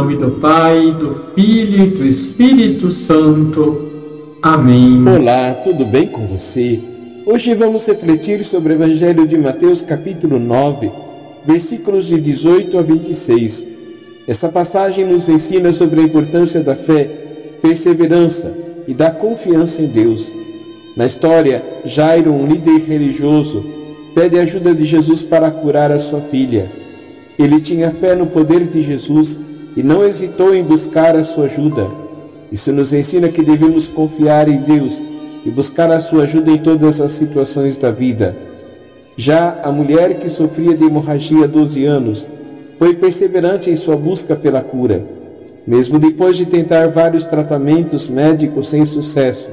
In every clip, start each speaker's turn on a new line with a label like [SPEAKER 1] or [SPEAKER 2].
[SPEAKER 1] nome do Pai, do Filho e do Espírito Santo. Amém.
[SPEAKER 2] Olá, tudo bem com você? Hoje vamos refletir sobre o Evangelho de Mateus, capítulo 9, versículos de 18 a 26. Essa passagem nos ensina sobre a importância da fé, perseverança e da confiança em Deus. Na história, Jairo, um líder religioso, pede ajuda de Jesus para curar a sua filha. Ele tinha fé no poder de Jesus e não hesitou em buscar a sua ajuda. Isso nos ensina que devemos confiar em Deus e buscar a sua ajuda em todas as situações da vida. Já a mulher que sofria de hemorragia há 12 anos foi perseverante em sua busca pela cura. Mesmo depois de tentar vários tratamentos médicos sem sucesso,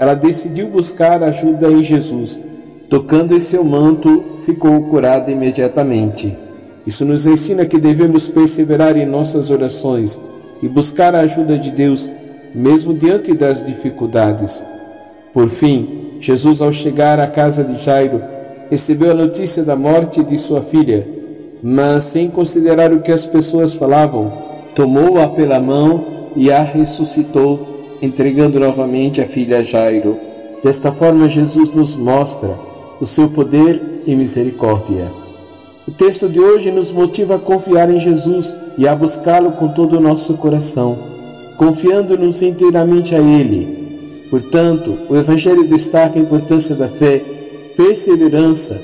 [SPEAKER 2] ela decidiu buscar ajuda em Jesus. Tocando em seu manto, ficou curada imediatamente. Isso nos ensina que devemos perseverar em nossas orações e buscar a ajuda de Deus, mesmo diante das dificuldades. Por fim, Jesus, ao chegar à casa de Jairo, recebeu a notícia da morte de sua filha, mas sem considerar o que as pessoas falavam, tomou-a pela mão e a ressuscitou, entregando novamente a filha a Jairo. Desta forma, Jesus nos mostra o seu poder e misericórdia. O texto de hoje nos motiva a confiar em Jesus e a buscá-lo com todo o nosso coração, confiando-nos inteiramente a Ele. Portanto, o Evangelho destaca a importância da fé, perseverança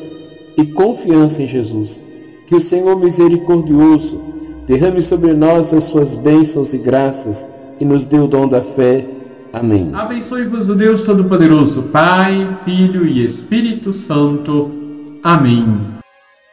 [SPEAKER 2] e confiança em Jesus. Que o Senhor misericordioso derrame sobre nós as suas bênçãos e graças e nos dê o dom da fé. Amém.
[SPEAKER 1] Abençoe-vos o Deus Todo-Poderoso, Pai, Filho e Espírito Santo. Amém.